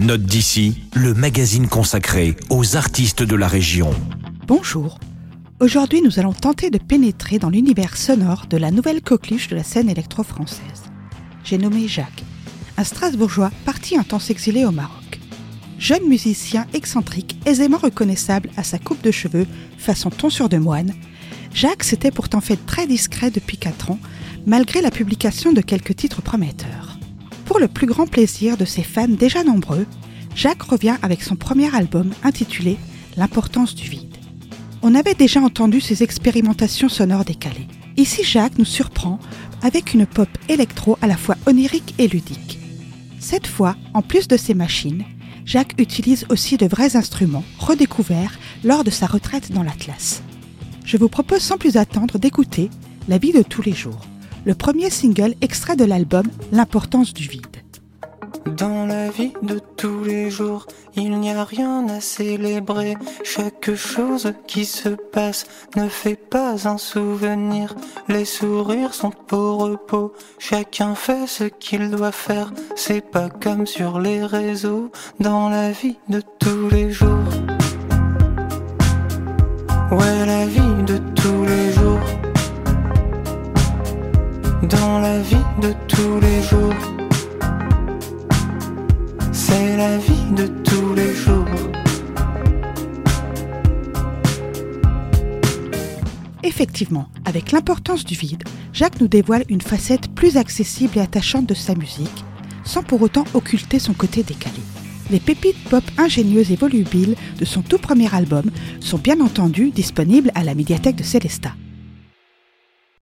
Note d'ici, le magazine consacré aux artistes de la région. Bonjour. Aujourd'hui, nous allons tenter de pénétrer dans l'univers sonore de la nouvelle coqueluche de la scène électro-française. J'ai nommé Jacques, un Strasbourgeois parti un temps s'exiler au Maroc. Jeune musicien excentrique, aisément reconnaissable à sa coupe de cheveux façon tonsure de moine, Jacques s'était pourtant fait très discret depuis 4 ans, malgré la publication de quelques titres prometteurs. Le plus grand plaisir de ses fans déjà nombreux, Jacques revient avec son premier album intitulé L'importance du vide. On avait déjà entendu ses expérimentations sonores décalées. Ici, Jacques nous surprend avec une pop électro à la fois onirique et ludique. Cette fois, en plus de ses machines, Jacques utilise aussi de vrais instruments redécouverts lors de sa retraite dans l'Atlas. Je vous propose sans plus attendre d'écouter La vie de tous les jours le premier single extrait de l'album L'importance du vide. Dans la vie de tous les jours, il n'y a rien à célébrer. Chaque chose qui se passe ne fait pas un souvenir. Les sourires sont pour repos, chacun fait ce qu'il doit faire. C'est pas comme sur les réseaux, dans la vie de tous les jours. Dans la vie de tous les jours. C'est la vie de tous les jours. Effectivement, avec l'importance du vide, Jacques nous dévoile une facette plus accessible et attachante de sa musique, sans pour autant occulter son côté décalé. Les pépites pop ingénieuses et volubiles de son tout premier album sont bien entendu disponibles à la médiathèque de Célestat.